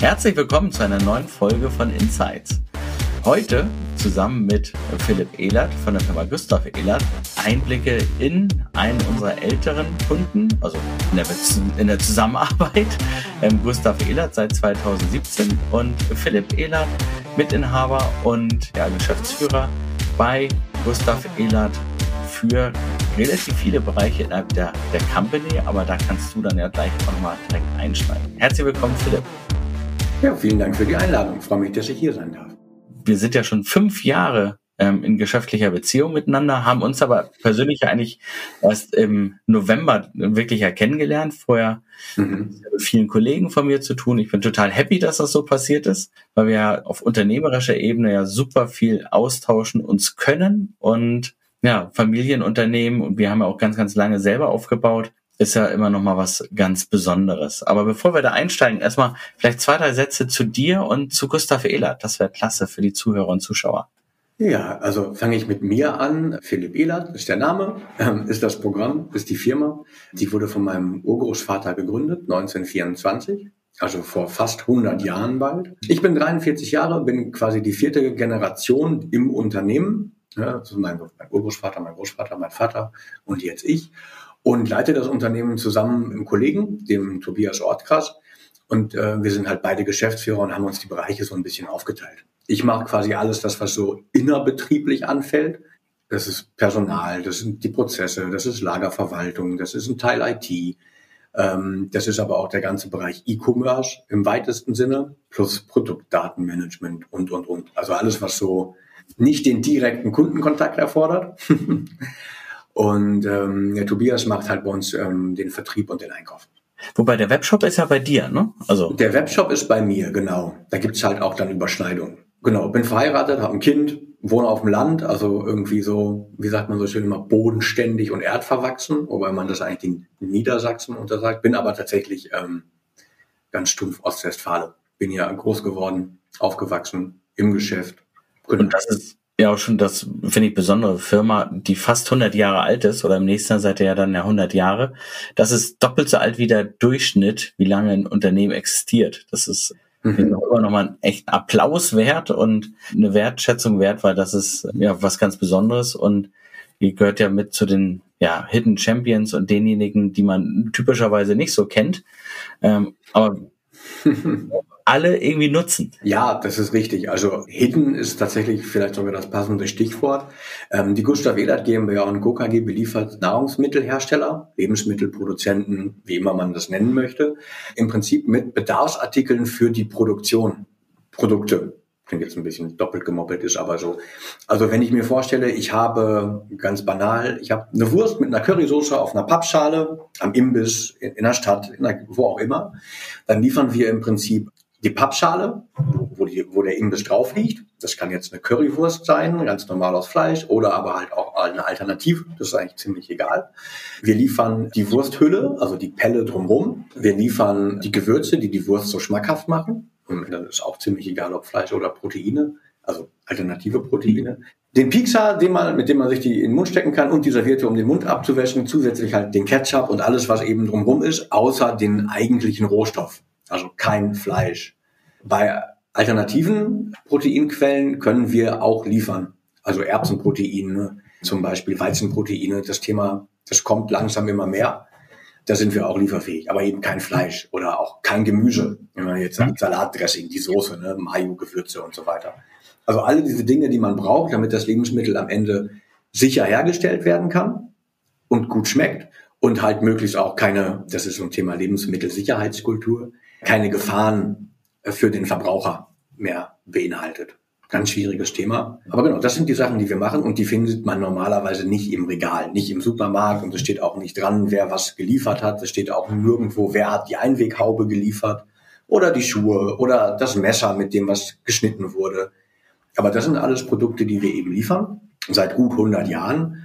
Herzlich willkommen zu einer neuen Folge von Insights. Heute zusammen mit Philipp Ehlert von der Firma Gustav Ehlert Einblicke in einen unserer älteren Kunden, also in der, in der Zusammenarbeit. Ähm, Gustav Ehlert seit 2017 und Philipp Ehlert, Mitinhaber und ja, Geschäftsführer bei Gustav Ehlert für relativ viele Bereiche innerhalb der, der Company, aber da kannst du dann ja gleich auch nochmal direkt einsteigen. Herzlich willkommen, Philipp. Ja, vielen Dank für die Einladung. Ich freue mich, dass ich hier sein darf. Wir sind ja schon fünf Jahre ähm, in geschäftlicher Beziehung miteinander, haben uns aber persönlich eigentlich erst im November wirklich ja kennengelernt. Vorher mhm. mit vielen Kollegen von mir zu tun. Ich bin total happy, dass das so passiert ist, weil wir ja auf unternehmerischer Ebene ja super viel austauschen uns können und ja, Familienunternehmen und wir haben ja auch ganz, ganz lange selber aufgebaut ist ja immer noch mal was ganz Besonderes. Aber bevor wir da einsteigen, erstmal vielleicht zwei, drei Sätze zu dir und zu Gustav Ehlert. Das wäre klasse für die Zuhörer und Zuschauer. Ja, also fange ich mit mir an. Philipp Ehlert ist der Name, ähm, ist das Programm, ist die Firma. Die wurde von meinem Urgroßvater gegründet, 1924. Also vor fast 100 Jahren bald. Ich bin 43 Jahre, bin quasi die vierte Generation im Unternehmen. Ja, also mein, mein Urgroßvater, mein Großvater, mein Vater und jetzt ich und leite das Unternehmen zusammen mit einem Kollegen, dem Tobias Ortkrass. Und äh, wir sind halt beide Geschäftsführer und haben uns die Bereiche so ein bisschen aufgeteilt. Ich mache quasi alles das, was so innerbetrieblich anfällt. Das ist Personal, das sind die Prozesse, das ist Lagerverwaltung, das ist ein Teil IT. Ähm, das ist aber auch der ganze Bereich E-Commerce im weitesten Sinne, plus Produktdatenmanagement und, und, und. Also alles, was so nicht den direkten Kundenkontakt erfordert. Und ähm, der Tobias macht halt bei uns ähm, den Vertrieb und den Einkauf. Wobei der Webshop ist ja bei dir, ne? Also der Webshop ist bei mir, genau. Da gibt's halt auch dann Überschneidungen. Genau, bin verheiratet, habe ein Kind, wohne auf dem Land, also irgendwie so, wie sagt man so schön immer, bodenständig und erdverwachsen, wobei man das eigentlich in Niedersachsen untersagt. Bin aber tatsächlich ähm, ganz stumpf Ostwestfale. Bin ja groß geworden, aufgewachsen, im Geschäft. Genau. Und das ist ja auch schon das, finde ich, besondere Firma, die fast 100 Jahre alt ist, oder im nächsten Jahr seid ihr ja dann ja 100 Jahre. Das ist doppelt so alt wie der Durchschnitt, wie lange ein Unternehmen existiert. Das ist mhm. immer nochmal ein echt Applaus wert und eine Wertschätzung wert, weil das ist ja was ganz Besonderes und ihr gehört ja mit zu den ja, Hidden Champions und denjenigen, die man typischerweise nicht so kennt. Ähm, aber alle irgendwie nutzen. Ja, das ist richtig. Also Hidden ist tatsächlich vielleicht sogar das passende Stichwort. Ähm, die Gustav Ehlert GmbH und Co. KG beliefert Nahrungsmittelhersteller, Lebensmittelproduzenten, wie immer man das nennen möchte, im Prinzip mit Bedarfsartikeln für die Produktion. Produkte. Klingt jetzt ein bisschen doppelt gemoppelt, ist aber so. Also wenn ich mir vorstelle, ich habe ganz banal, ich habe eine Wurst mit einer Currysoße auf einer Pappschale am Imbiss in, in der Stadt, in der, wo auch immer, dann liefern wir im Prinzip die Pappschale, wo, die, wo der Imbiss drauf liegt. Das kann jetzt eine Currywurst sein, ganz normal aus Fleisch, oder aber halt auch eine Alternative. Das ist eigentlich ziemlich egal. Wir liefern die Wursthülle, also die Pelle drumherum. Wir liefern die Gewürze, die die Wurst so schmackhaft machen. Und dann ist auch ziemlich egal, ob Fleisch oder Proteine, also alternative Proteine. Den Pizza, den man, mit dem man sich die in den Mund stecken kann und die Serviette, um den Mund abzuwäschen. Zusätzlich halt den Ketchup und alles, was eben drumherum ist, außer den eigentlichen Rohstoff. Also kein Fleisch. Bei alternativen Proteinquellen können wir auch liefern. Also Erbsenproteine, zum Beispiel Weizenproteine. Das Thema, das kommt langsam immer mehr. Da sind wir auch lieferfähig, aber eben kein Fleisch oder auch kein Gemüse. Wenn man jetzt sagt, Salatdressing, die Soße, ne, Mayo, Gewürze und so weiter. Also alle diese Dinge, die man braucht, damit das Lebensmittel am Ende sicher hergestellt werden kann und gut schmeckt und halt möglichst auch keine, das ist so ein Thema Lebensmittelsicherheitskultur, keine Gefahren für den Verbraucher mehr beinhaltet. Ganz schwieriges Thema. Aber genau, das sind die Sachen, die wir machen und die findet man normalerweise nicht im Regal, nicht im Supermarkt und es steht auch nicht dran, wer was geliefert hat. Es steht auch nirgendwo, wer hat die Einweghaube geliefert oder die Schuhe oder das Messer, mit dem was geschnitten wurde. Aber das sind alles Produkte, die wir eben liefern, seit gut 100 Jahren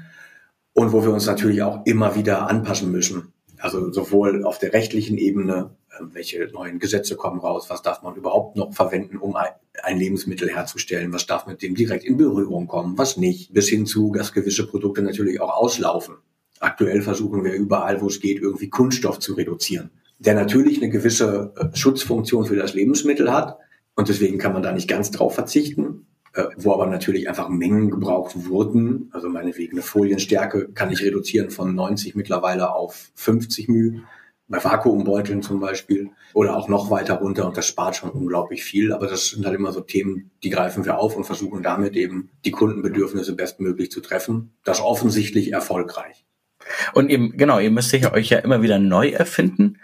und wo wir uns natürlich auch immer wieder anpassen müssen. Also sowohl auf der rechtlichen Ebene, welche neuen Gesetze kommen raus, was darf man überhaupt noch verwenden, um ein Lebensmittel herzustellen, was darf mit dem direkt in Berührung kommen, was nicht, bis hin zu, dass gewisse Produkte natürlich auch auslaufen. Aktuell versuchen wir überall, wo es geht, irgendwie Kunststoff zu reduzieren. der natürlich eine gewisse äh, Schutzfunktion für das Lebensmittel hat. Und deswegen kann man da nicht ganz drauf verzichten, äh, wo aber natürlich einfach Mengen gebraucht wurden. Also meinetwegen eine Folienstärke kann ich reduzieren von 90 mittlerweile auf 50 μ bei Vakuumbeuteln zum Beispiel oder auch noch weiter runter und das spart schon unglaublich viel. Aber das sind halt immer so Themen, die greifen wir auf und versuchen damit eben die Kundenbedürfnisse bestmöglich zu treffen. Das offensichtlich erfolgreich. Und eben, genau, ihr müsst euch ja immer wieder neu erfinden.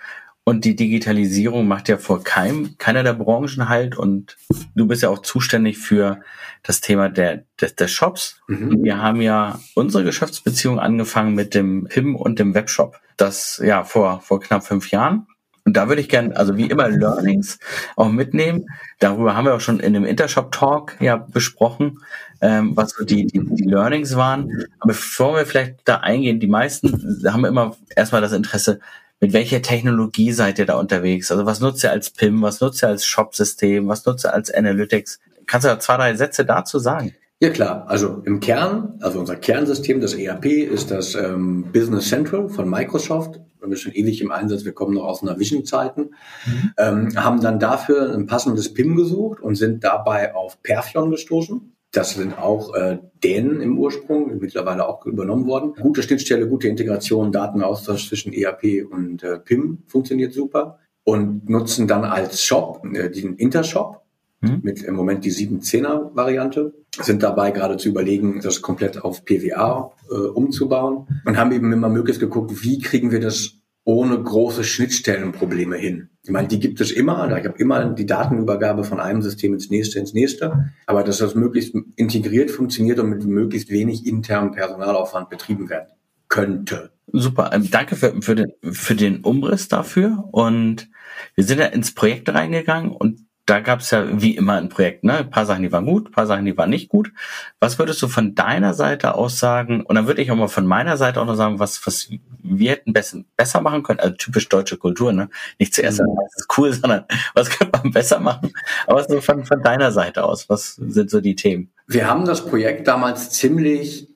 Und die Digitalisierung macht ja vor keinem, keiner der Branchen halt. Und du bist ja auch zuständig für das Thema der, des, des Shops. Mhm. Wir haben ja unsere Geschäftsbeziehung angefangen mit dem PIM und dem Webshop. Das ja vor, vor knapp fünf Jahren. Und da würde ich gerne, also wie immer, Learnings auch mitnehmen. Darüber haben wir auch schon in dem Intershop Talk ja besprochen, ähm, was so die, die, die Learnings waren. Aber bevor wir vielleicht da eingehen, die meisten haben immer erstmal das Interesse, mit welcher Technologie seid ihr da unterwegs? Also was nutzt ihr als PIM, was nutzt ihr als Shop-System, was nutzt ihr als Analytics? Kannst du da zwei, drei Sätze dazu sagen? Ja klar, also im Kern, also unser Kernsystem, das ERP, ist das ähm, Business Central von Microsoft. Wir sind schon ewig im Einsatz, wir kommen noch aus einer Vision-Zeiten, mhm. ähm, haben dann dafür ein passendes PIM gesucht und sind dabei auf Perfion gestoßen. Das sind auch äh, Dänen im Ursprung, mittlerweile auch übernommen worden. Gute Schnittstelle, gute Integration, Datenaustausch zwischen ERP und äh, PIM funktioniert super und nutzen dann als Shop äh, den Intershop mhm. mit im Moment die 710er Variante, sind dabei gerade zu überlegen, das komplett auf PWA äh, umzubauen und haben eben immer möglichst geguckt, wie kriegen wir das ohne große Schnittstellenprobleme hin. Ich meine, die gibt es immer. Ich habe immer die Datenübergabe von einem System ins nächste, ins nächste. Aber dass das möglichst integriert funktioniert und mit möglichst wenig internem Personalaufwand betrieben werden könnte. Super. Ähm, danke für, für, den, für den Umriss dafür. Und wir sind ja ins Projekt reingegangen und da gab es ja wie immer ein Projekt, ne? Ein paar Sachen, die waren gut, ein paar Sachen, die waren nicht gut. Was würdest du von deiner Seite aus sagen? Und dann würde ich auch mal von meiner Seite auch noch sagen, was, was wir hätten besser, besser machen können. Also typisch deutsche Kultur, ne? Nicht zuerst sagen, das ist cool, sondern was könnte man besser machen? Aber so von, von deiner Seite aus, was sind so die Themen? Wir haben das Projekt damals ziemlich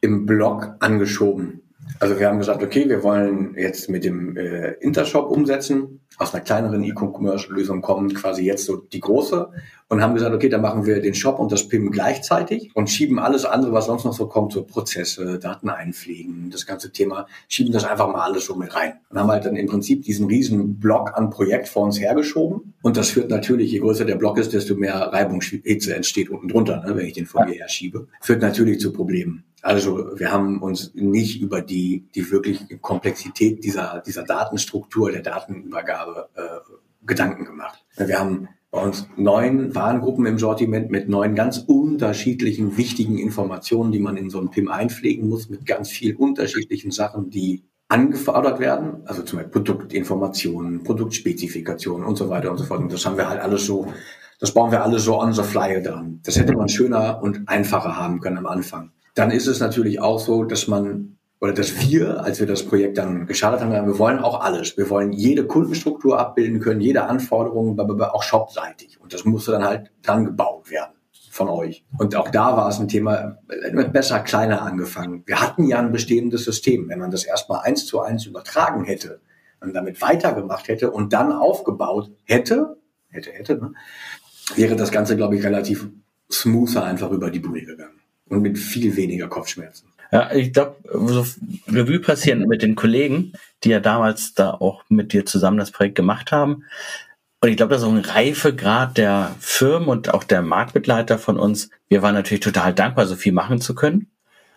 im Blog angeschoben. Also wir haben gesagt, okay, wir wollen jetzt mit dem äh, Intershop umsetzen, aus einer kleineren E-Commerce-Lösung kommen, quasi jetzt so die große und haben gesagt, okay, dann machen wir den Shop und das PIM gleichzeitig und schieben alles andere, was sonst noch so kommt, so Prozesse, Daten einpflegen, das ganze Thema, schieben das einfach mal alles so mit rein. Und haben halt dann im Prinzip diesen riesen Block an Projekt vor uns hergeschoben und das führt natürlich, je größer der Block ist, desto mehr Reibungshitze entsteht unten drunter, ne, wenn ich den vor mir her schiebe, führt natürlich zu Problemen. Also wir haben uns nicht über die, die wirkliche Komplexität dieser, dieser Datenstruktur, der Datenübergabe äh, Gedanken gemacht. Wir haben bei uns neun Warengruppen im Sortiment mit neun ganz unterschiedlichen wichtigen Informationen, die man in so ein PIM einpflegen muss, mit ganz vielen unterschiedlichen Sachen, die angefordert werden, also zum Beispiel Produktinformationen, Produktspezifikationen und so weiter und so fort. Und das haben wir halt alles so, das bauen wir alles so on the fly dran. Das hätte man schöner und einfacher haben können am Anfang. Dann ist es natürlich auch so, dass man oder dass wir, als wir das Projekt dann gestartet haben, wir wollen auch alles. Wir wollen jede Kundenstruktur abbilden können, jede Anforderung, auch shopseitig. Und das musste dann halt dran gebaut werden von euch. Und auch da war es ein Thema, besser kleiner angefangen. Wir hatten ja ein bestehendes System. Wenn man das erstmal eins zu eins übertragen hätte und damit weitergemacht hätte und dann aufgebaut hätte, hätte, hätte, ne, wäre das Ganze, glaube ich, relativ smoother einfach über die Bühne gegangen und mit viel weniger Kopfschmerzen. Ja, ich glaube, so Revue passieren mit den Kollegen, die ja damals da auch mit dir zusammen das Projekt gemacht haben. Und ich glaube, das ist auch ein Reifegrad der Firmen und auch der Marktbegleiter von uns. Wir waren natürlich total dankbar, so viel machen zu können.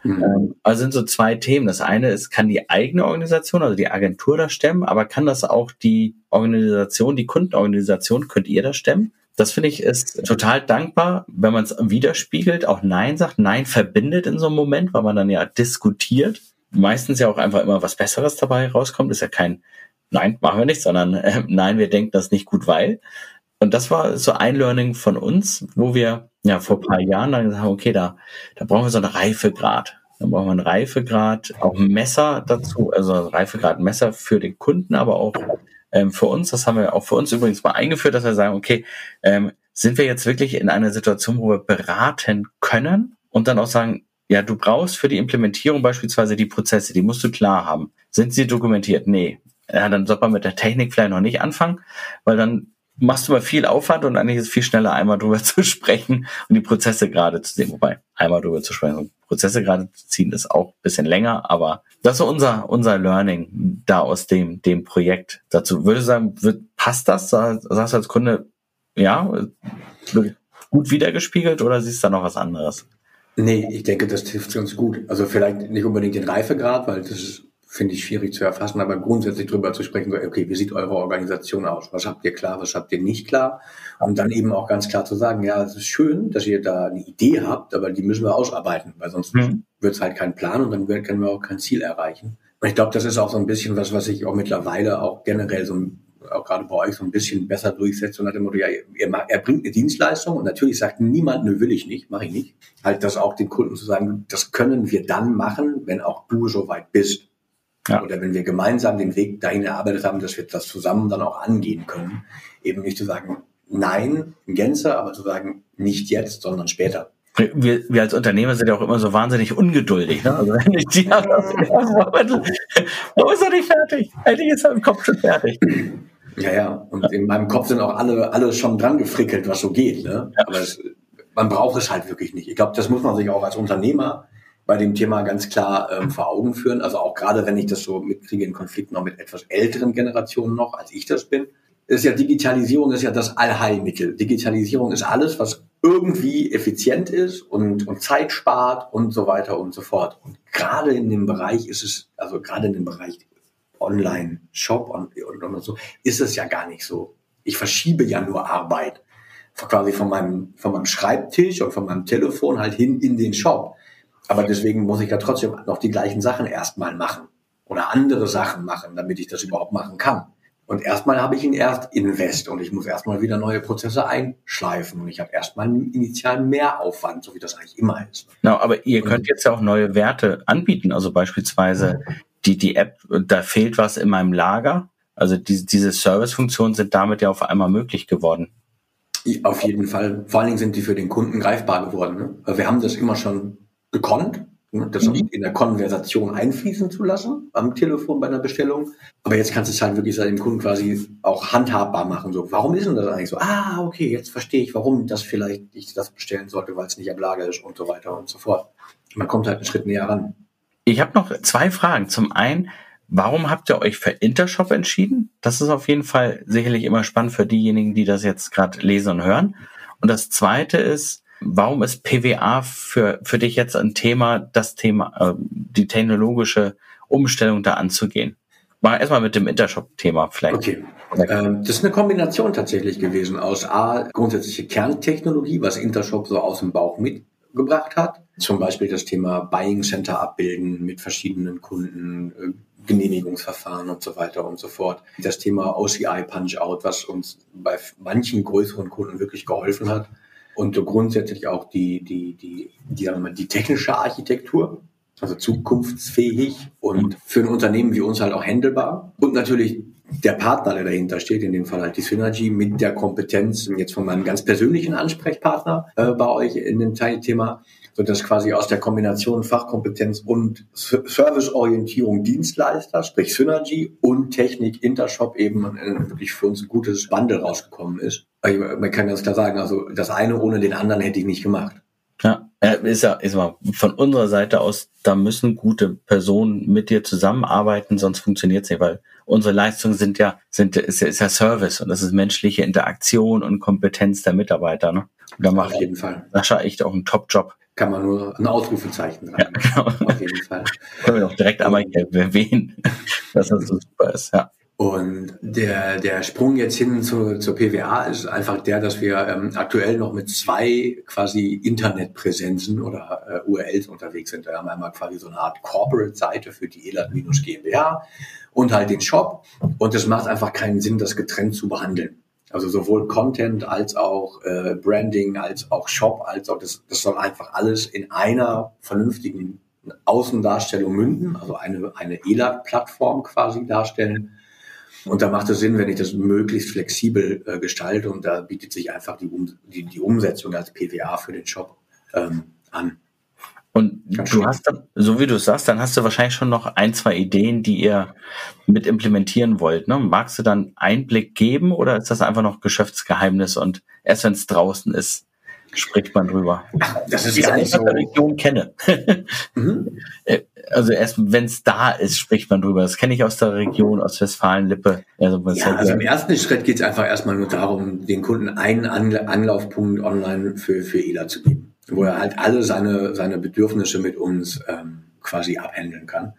Mhm. Ähm, also sind so zwei Themen. Das eine ist, kann die eigene Organisation, also die Agentur das stemmen, aber kann das auch die Organisation, die Kundenorganisation, könnt ihr das stemmen? Das finde ich ist total dankbar, wenn man es widerspiegelt, auch Nein sagt, Nein verbindet in so einem Moment, weil man dann ja diskutiert. Meistens ja auch einfach immer was Besseres dabei rauskommt. Ist ja kein Nein, machen wir nicht, sondern äh, Nein, wir denken das nicht gut, weil. Und das war so ein Learning von uns, wo wir ja vor ein paar Jahren dann gesagt haben, okay, da, da brauchen wir so einen Reifegrad. Da brauchen wir einen Reifegrad, auch ein Messer dazu, also ein Reifegrad Messer für den Kunden, aber auch ähm, für uns, das haben wir auch für uns übrigens mal eingeführt, dass wir sagen, okay, ähm, sind wir jetzt wirklich in einer Situation, wo wir beraten können und dann auch sagen, ja, du brauchst für die Implementierung beispielsweise die Prozesse, die musst du klar haben. Sind sie dokumentiert? Nee. ja, dann sollte man mit der Technik vielleicht noch nicht anfangen, weil dann machst du mal viel Aufwand und eigentlich ist es viel schneller, einmal drüber zu sprechen und die Prozesse gerade zu sehen. Wobei, einmal drüber zu sprechen und Prozesse gerade zu ziehen, ist auch ein bisschen länger, aber das ist unser, unser Learning da aus dem, dem Projekt dazu. Würde sagen, wird, passt das? Sagst du als Kunde, ja, gut wiedergespiegelt oder siehst du da noch was anderes? Nee, ich denke, das trifft uns gut. Also vielleicht nicht unbedingt den Reifegrad, weil das ist finde ich schwierig zu erfassen, aber grundsätzlich darüber zu sprechen, okay, wie sieht eure Organisation aus? Was habt ihr klar, was habt ihr nicht klar? Und dann eben auch ganz klar zu sagen, ja, es ist schön, dass ihr da eine Idee habt, aber die müssen wir ausarbeiten, weil sonst mhm. Wird es halt kein Plan und dann können wir auch kein Ziel erreichen. Und ich glaube, das ist auch so ein bisschen was, was ich auch mittlerweile auch generell so auch gerade bei euch so ein bisschen besser durchsetzt und hat dem Motto, ja, er, er bringt eine Dienstleistung und natürlich sagt niemand, nö, will ich nicht, mache ich nicht. Halt das auch den Kunden zu sagen, das können wir dann machen, wenn auch du so weit bist. Ja. Oder wenn wir gemeinsam den Weg dahin erarbeitet haben, dass wir das zusammen dann auch angehen können. Eben nicht zu sagen, nein, in Gänze, aber zu sagen, nicht jetzt, sondern später. Wir, wir als Unternehmer sind ja auch immer so wahnsinnig ungeduldig. Ne? Also wenn ich die habe, warum ist er nicht fertig? Eigentlich ist er im Kopf schon fertig. Ja, ja. Und in meinem Kopf sind auch alle, alle schon dran gefrickelt, was so geht. Ne? Ja. Aber es, man braucht es halt wirklich nicht. Ich glaube, das muss man sich auch als Unternehmer bei dem Thema ganz klar ähm, vor Augen führen. Also auch gerade, wenn ich das so mitkriege in Konflikten auch mit etwas älteren Generationen noch, als ich das bin, ist ja Digitalisierung ist ja das Allheilmittel. Digitalisierung ist alles, was irgendwie effizient ist und, und Zeit spart und so weiter und so fort. Und gerade in dem Bereich ist es, also gerade in dem Bereich Online-Shop und, und, und so, ist es ja gar nicht so. Ich verschiebe ja nur Arbeit quasi von meinem, von meinem Schreibtisch und von meinem Telefon halt hin in den Shop. Aber deswegen muss ich ja trotzdem noch die gleichen Sachen erstmal machen oder andere Sachen machen, damit ich das überhaupt machen kann. Und erstmal habe ich ihn erst invest und ich muss erstmal wieder neue Prozesse einschleifen und ich habe erstmal einen initialen Mehraufwand, so wie das eigentlich immer ist. Genau, aber ihr könnt jetzt ja auch neue Werte anbieten, also beispielsweise die, die App, da fehlt was in meinem Lager. Also diese, diese Servicefunktionen sind damit ja auf einmal möglich geworden. Auf jeden Fall. Vor allen Dingen sind die für den Kunden greifbar geworden. Ne? Wir haben das immer schon gekonnt, das mhm. in der Konversation einfließen zu lassen am Telefon bei einer Bestellung. Aber jetzt kannst du es halt wirklich dem Kunden quasi auch handhabbar machen. So, warum ist denn das eigentlich so? Ah, okay, jetzt verstehe ich, warum das vielleicht ich das bestellen sollte, weil es nicht am Lager ist und so weiter und so fort. Man kommt halt einen Schritt näher ran. Ich habe noch zwei Fragen. Zum einen, warum habt ihr euch für Intershop entschieden? Das ist auf jeden Fall sicherlich immer spannend für diejenigen, die das jetzt gerade lesen und hören. Und das zweite ist, Warum ist PWA für, für dich jetzt ein Thema, das Thema, äh, die technologische Umstellung da anzugehen? Mal erstmal mit dem Intershop-Thema vielleicht. Okay. Ähm, das ist eine Kombination tatsächlich gewesen aus A, grundsätzliche Kerntechnologie, was Intershop so aus dem Bauch mitgebracht hat. Zum Beispiel das Thema Buying Center abbilden mit verschiedenen Kunden, äh, Genehmigungsverfahren und so weiter und so fort. Das Thema OCI Punch-Out, was uns bei manchen größeren Kunden wirklich geholfen hat und grundsätzlich auch die, die, die, die, sagen wir mal, die technische Architektur, also zukunftsfähig und für ein Unternehmen wie uns halt auch handelbar. Und natürlich der Partner, der dahinter steht, in dem Fall halt die Synergy mit der Kompetenz jetzt von meinem ganz persönlichen Ansprechpartner äh, bei euch in dem Teilthema, so dass quasi aus der Kombination Fachkompetenz und Serviceorientierung Dienstleister, sprich Synergy und Technik Intershop eben ein, wirklich für uns ein gutes Bundle rausgekommen ist. Man kann ganz klar sagen, also das eine ohne den anderen hätte ich nicht gemacht. Ja, ist ja, ist mal von unserer Seite aus, da müssen gute Personen mit dir zusammenarbeiten, sonst funktioniert es nicht, weil unsere Leistungen sind ja, sind, ist ja, ist ja Service und das ist menschliche Interaktion und Kompetenz der Mitarbeiter, ne? Und da macht Auf jeden Fall. Sascha echt auch einen Top-Job kann man nur ein Ausrufezeichen dran. Ja, genau. Auf jeden Fall. Können wir doch direkt einmal erwähnen, dass das so super ist, ja. Und der, der Sprung jetzt hin zu, zur PWA ist einfach der, dass wir ähm, aktuell noch mit zwei quasi Internetpräsenzen oder äh, URLs unterwegs sind. Wir haben einmal quasi so eine Art Corporate-Seite für die ELAT-GmbH und halt den Shop. Und es macht einfach keinen Sinn, das getrennt zu behandeln. Also sowohl Content als auch äh, Branding, als auch Shop, als auch das, das soll einfach alles in einer vernünftigen Außendarstellung münden, also eine, eine ELAT-Plattform quasi darstellen. Und da macht es Sinn, wenn ich das möglichst flexibel äh, gestalte und da bietet sich einfach die, um, die, die Umsetzung als PWA für den Shop ähm, an. Und du hast dann, so wie du es sagst, dann hast du wahrscheinlich schon noch ein, zwei Ideen, die ihr mit implementieren wollt. Ne? Magst du dann Einblick geben oder ist das einfach noch Geschäftsgeheimnis und erst wenn es draußen ist, spricht man drüber? Das ist gar nicht so. der Region kenne. mhm. Äh, also erst wenn es da ist, spricht man drüber. Das kenne ich aus der Region, aus Westfalen-Lippe. Also, ja, also im ersten Schritt geht es einfach erstmal nur darum, den Kunden einen Anlaufpunkt online für, für ELA zu geben wo er halt alle seine, seine Bedürfnisse mit uns ähm, quasi abhandeln kann.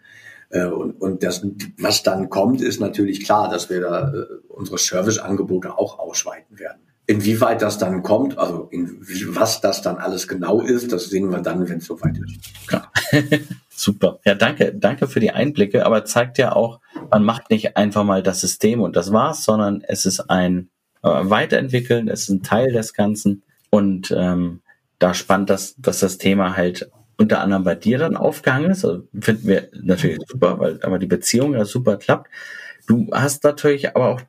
Äh, und, und das, was dann kommt, ist natürlich klar, dass wir da äh, unsere Serviceangebote auch ausweiten werden. Inwieweit das dann kommt, also in, was das dann alles genau ist, das sehen wir dann, wenn es soweit ist. Klar. Super. Ja, danke, danke für die Einblicke, aber zeigt ja auch, man macht nicht einfach mal das System und das war's, sondern es ist ein äh, Weiterentwickeln, es ist ein Teil des Ganzen und ähm, da spannend, dass, dass das Thema halt unter anderem bei dir dann aufgehangen ist. Also finden wir natürlich super, weil aber die Beziehung ja super klappt. Du hast natürlich aber auch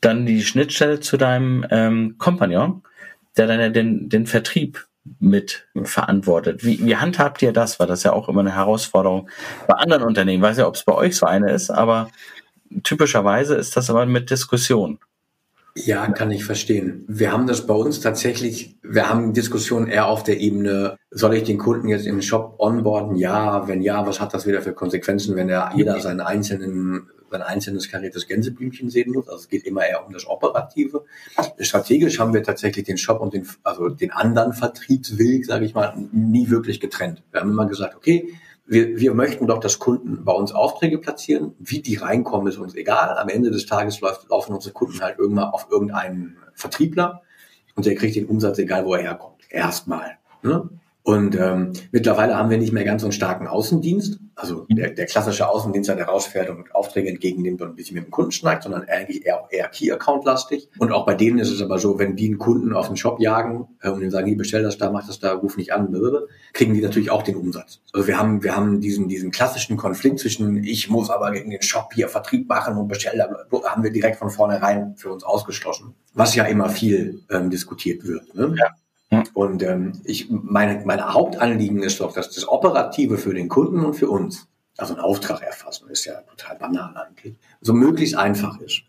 dann die Schnittstelle zu deinem ähm, Kompagnon, der dann ja den, den Vertrieb mit verantwortet. Wie, wie handhabt ihr das? Weil das ja auch immer eine Herausforderung bei anderen Unternehmen. Ich weiß ja, ob es bei euch so eine ist, aber typischerweise ist das aber mit Diskussion. Ja, kann ich verstehen. Wir haben das bei uns tatsächlich, wir haben Diskussionen eher auf der Ebene, soll ich den Kunden jetzt in den Shop onboarden? Ja, wenn ja, was hat das wieder für Konsequenzen, wenn er jeder seinen einzelnen, sein einzelnes kariertes Gänseblümchen sehen muss? Also es geht immer eher um das Operative. Strategisch haben wir tatsächlich den Shop und den, also den anderen Vertriebsweg, sage ich mal, nie wirklich getrennt. Wir haben immer gesagt, okay, wir, wir möchten doch, dass Kunden bei uns Aufträge platzieren. Wie die reinkommen, ist uns egal. Am Ende des Tages läuft, laufen unsere Kunden halt irgendwann auf irgendeinen Vertriebler und der kriegt den Umsatz, egal wo er herkommt. Erstmal. Ne? Und ähm, mittlerweile haben wir nicht mehr ganz so einen starken Außendienst. Also der, der klassische Außendienst, der rausfährt und Aufträge entgegennimmt und ein bisschen mit dem Kunden schnackt, sondern eigentlich eher, eher Key-Account-lastig. Und auch bei denen ist es aber so, wenn die einen Kunden auf den Shop jagen äh, und ihm sagen, hier bestell das da, mach das da, ruf nicht an, kriegen die natürlich auch den Umsatz. Also wir haben, wir haben diesen, diesen klassischen Konflikt zwischen, ich muss aber in den Shop hier Vertrieb machen und bestellen, da haben wir direkt von vornherein für uns ausgeschlossen. Was ja immer viel ähm, diskutiert wird. Ne? Ja. Und ähm, ich, meine, mein Hauptanliegen ist doch, dass das Operative für den Kunden und für uns, also ein Auftrag erfassen, ist ja total banal eigentlich, so möglichst einfach ist.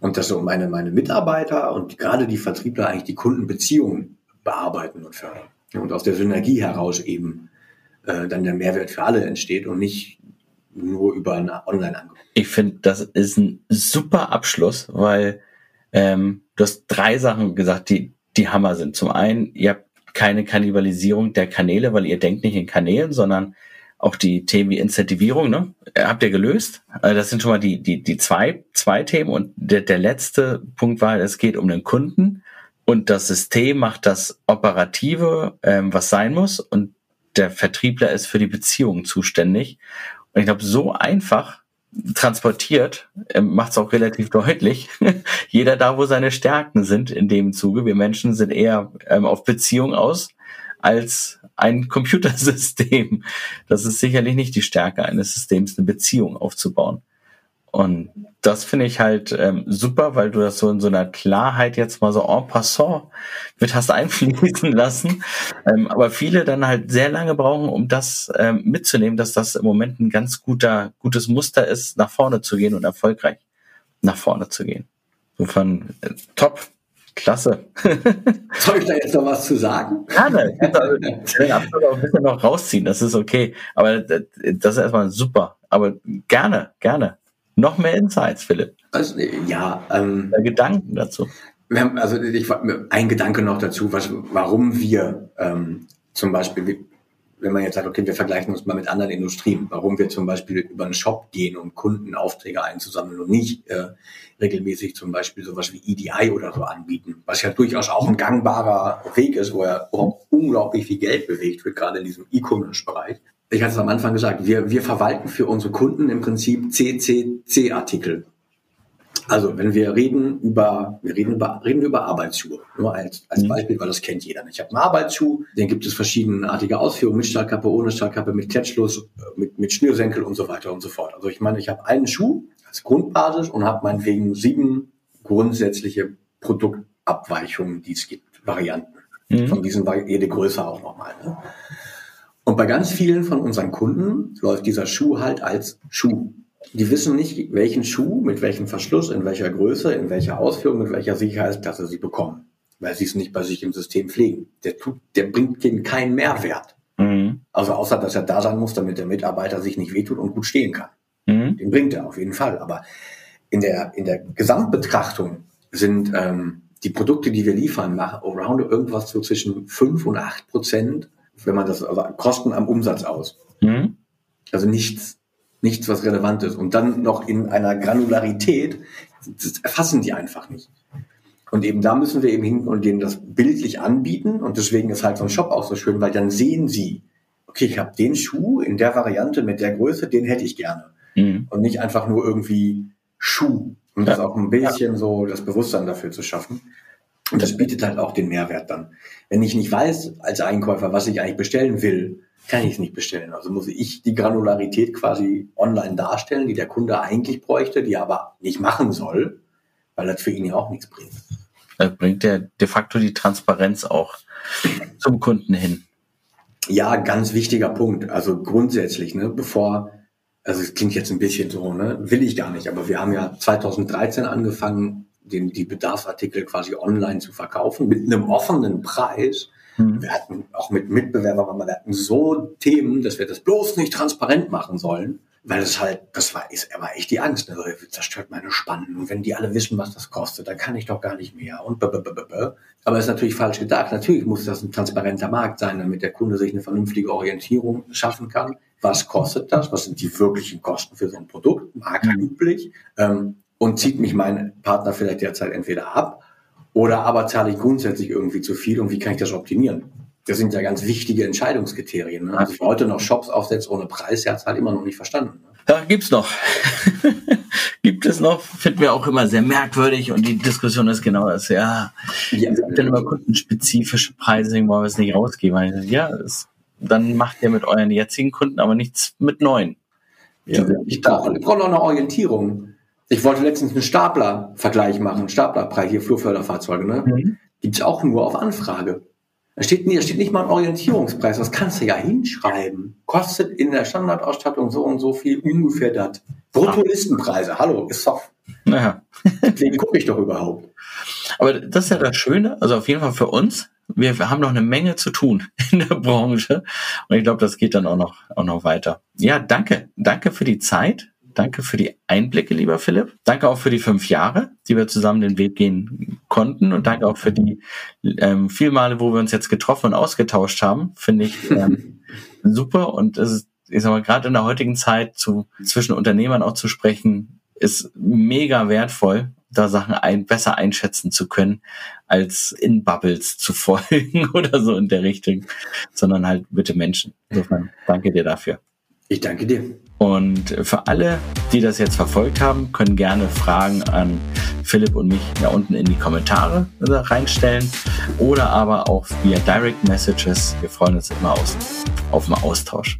Und dass so meine, meine Mitarbeiter und gerade die Vertriebler eigentlich die Kundenbeziehungen bearbeiten und fördern. Und aus der Synergie heraus eben äh, dann der Mehrwert für alle entsteht und nicht nur über eine Online-Angebot. Ich finde, das ist ein super Abschluss, weil ähm, du hast drei Sachen gesagt, die, die Hammer sind. Zum einen, ihr habt keine Kannibalisierung der Kanäle, weil ihr denkt nicht in Kanälen, sondern auch die Themen wie Incentivierung, ne? Habt ihr gelöst? Also das sind schon mal die, die, die zwei, zwei Themen. Und der, der letzte Punkt war, es geht um den Kunden und das System macht das Operative, ähm, was sein muss. Und der Vertriebler ist für die Beziehung zuständig. Und ich glaube, so einfach transportiert, ähm, macht es auch relativ deutlich. Jeder da, wo seine Stärken sind in dem Zuge. Wir Menschen sind eher ähm, auf Beziehung aus als ein Computersystem. Das ist sicherlich nicht die Stärke eines Systems, eine Beziehung aufzubauen. Und das finde ich halt ähm, super, weil du das so in so einer Klarheit jetzt mal so en passant mit hast einfließen lassen. Ähm, aber viele dann halt sehr lange brauchen, um das ähm, mitzunehmen, dass das im Moment ein ganz guter, gutes Muster ist, nach vorne zu gehen und erfolgreich nach vorne zu gehen. Insofern äh, top, klasse. Soll ich da jetzt noch was zu sagen? Gerne. Ich will auch ein bisschen noch rausziehen, das ist okay. Aber äh, das ist erstmal super. Aber gerne, gerne. Noch mehr Insights, Philipp. Also, ja, ähm, Gedanken dazu. Wir haben, also ich, ein Gedanke noch dazu, was, warum wir ähm, zum Beispiel, wenn man jetzt sagt, okay, wir vergleichen uns mal mit anderen Industrien, warum wir zum Beispiel über einen Shop gehen, um Kundenaufträge einzusammeln und nicht äh, regelmäßig zum Beispiel sowas wie EDI oder so anbieten, was ja durchaus auch ein gangbarer Weg ist, wo ja unglaublich viel Geld bewegt wird, gerade in diesem E-Commerce-Bereich ich hatte es am Anfang gesagt, wir, wir verwalten für unsere Kunden im Prinzip CCC-Artikel. Also wenn wir reden über, wir reden über, reden wir über Arbeitsschuhe. Nur als, als mhm. Beispiel, weil das kennt jeder. Ich habe einen Arbeitsschuh, den gibt es verschiedenartige Ausführungen, mit Stahlkappe, ohne Stahlkappe, mit Klettschluss, mit, mit Schnürsenkel und so weiter und so fort. Also ich meine, ich habe einen Schuh als Grundbasis und habe meinetwegen sieben grundsätzliche Produktabweichungen, die es gibt, Varianten. Mhm. Von diesen jede Größe auch nochmal. Ne? Und bei ganz vielen von unseren Kunden läuft dieser Schuh halt als Schuh. Die wissen nicht, welchen Schuh, mit welchem Verschluss, in welcher Größe, in welcher Ausführung, mit welcher Sicherheitsklasse sie bekommen, weil sie es nicht bei sich im System pflegen. Der, tut, der bringt ihnen keinen Mehrwert. Mhm. Also außer, dass er da sein muss, damit der Mitarbeiter sich nicht wehtut und gut stehen kann. Mhm. Den bringt er auf jeden Fall. Aber in der, in der Gesamtbetrachtung sind ähm, die Produkte, die wir liefern, machen around irgendwas so zwischen fünf und acht Prozent, wenn man das, also Kosten am Umsatz aus. Mhm. Also nichts, nichts, was relevant ist. Und dann noch in einer Granularität, das erfassen die einfach nicht. Und eben da müssen wir eben hin und denen das bildlich anbieten. Und deswegen ist halt so ein Shop auch so schön, weil dann sehen sie, okay, ich habe den Schuh in der Variante mit der Größe, den hätte ich gerne. Mhm. Und nicht einfach nur irgendwie Schuh. Und das auch ein bisschen so das Bewusstsein dafür zu schaffen. Und das bietet halt auch den Mehrwert dann. Wenn ich nicht weiß als Einkäufer, was ich eigentlich bestellen will, kann ich es nicht bestellen. Also muss ich die Granularität quasi online darstellen, die der Kunde eigentlich bräuchte, die er aber nicht machen soll, weil das für ihn ja auch nichts bringt. Das bringt ja de facto die Transparenz auch zum Kunden hin. Ja, ganz wichtiger Punkt. Also grundsätzlich, ne, bevor also es klingt jetzt ein bisschen so, ne? will ich gar nicht, aber wir haben ja 2013 angefangen, den, die Bedarfsartikel quasi online zu verkaufen mit einem offenen Preis. Mhm. Wir hatten auch mit Mitbewerbern, wir hatten so Themen, dass wir das bloß nicht transparent machen sollen, weil es halt, das war, ist, war echt die Angst. Ne? zerstört meine Spannung. Und wenn die alle wissen, was das kostet, dann kann ich doch gar nicht mehr. Und aber es ist natürlich falsch gedacht. Natürlich muss das ein transparenter Markt sein, damit der Kunde sich eine vernünftige Orientierung schaffen kann was kostet das, was sind die wirklichen Kosten für so ein Produkt, marktüblich, ähm, und zieht mich mein Partner vielleicht derzeit entweder ab oder aber zahle ich grundsätzlich irgendwie zu viel und wie kann ich das optimieren? Das sind ja ganz wichtige Entscheidungskriterien. Ne? Also ich heute noch Shops aufsetze ohne Preis, ja, halt immer noch nicht verstanden. Ne? Ja, gibt's noch. Gibt es noch, finden wir auch immer sehr merkwürdig und die Diskussion ist genau das, ja. ja. Dann immer kundenspezifische Preise, wollen wir es nicht rausgeben. Ja, es dann macht ihr mit euren jetzigen Kunden aber nichts mit neuen. Ja, ich brauche brauch noch eine Orientierung. Ich wollte letztens einen Stapler-Vergleich machen, Staplerpreis, hier Flurförderfahrzeuge, ne? Mhm. Gibt's auch nur auf Anfrage. Da steht, da steht nicht mal ein Orientierungspreis, das kannst du ja hinschreiben. Kostet in der Standardausstattung so und so viel ungefähr das. Bruttolistenpreise, hallo, ist soft. Naja. Deswegen gucke ich doch überhaupt. Aber das ist ja das Schöne, also auf jeden Fall für uns, wir haben noch eine Menge zu tun in der Branche. Und ich glaube, das geht dann auch noch, auch noch weiter. Ja, danke. Danke für die Zeit. Danke für die Einblicke, lieber Philipp. Danke auch für die fünf Jahre, die wir zusammen den Weg gehen konnten. Und danke auch für die ähm, vielen Male, wo wir uns jetzt getroffen und ausgetauscht haben. Finde ich ähm, super. Und es ist, ich sag mal, gerade in der heutigen Zeit zu, zwischen Unternehmern auch zu sprechen, ist mega wertvoll da Sachen ein, besser einschätzen zu können, als in Bubbles zu folgen oder so in der Richtung, sondern halt bitte Menschen. Insofern danke dir dafür. Ich danke dir. Und für alle, die das jetzt verfolgt haben, können gerne Fragen an Philipp und mich da unten in die Kommentare reinstellen oder aber auch via Direct Messages. Wir freuen uns immer auf einen Austausch.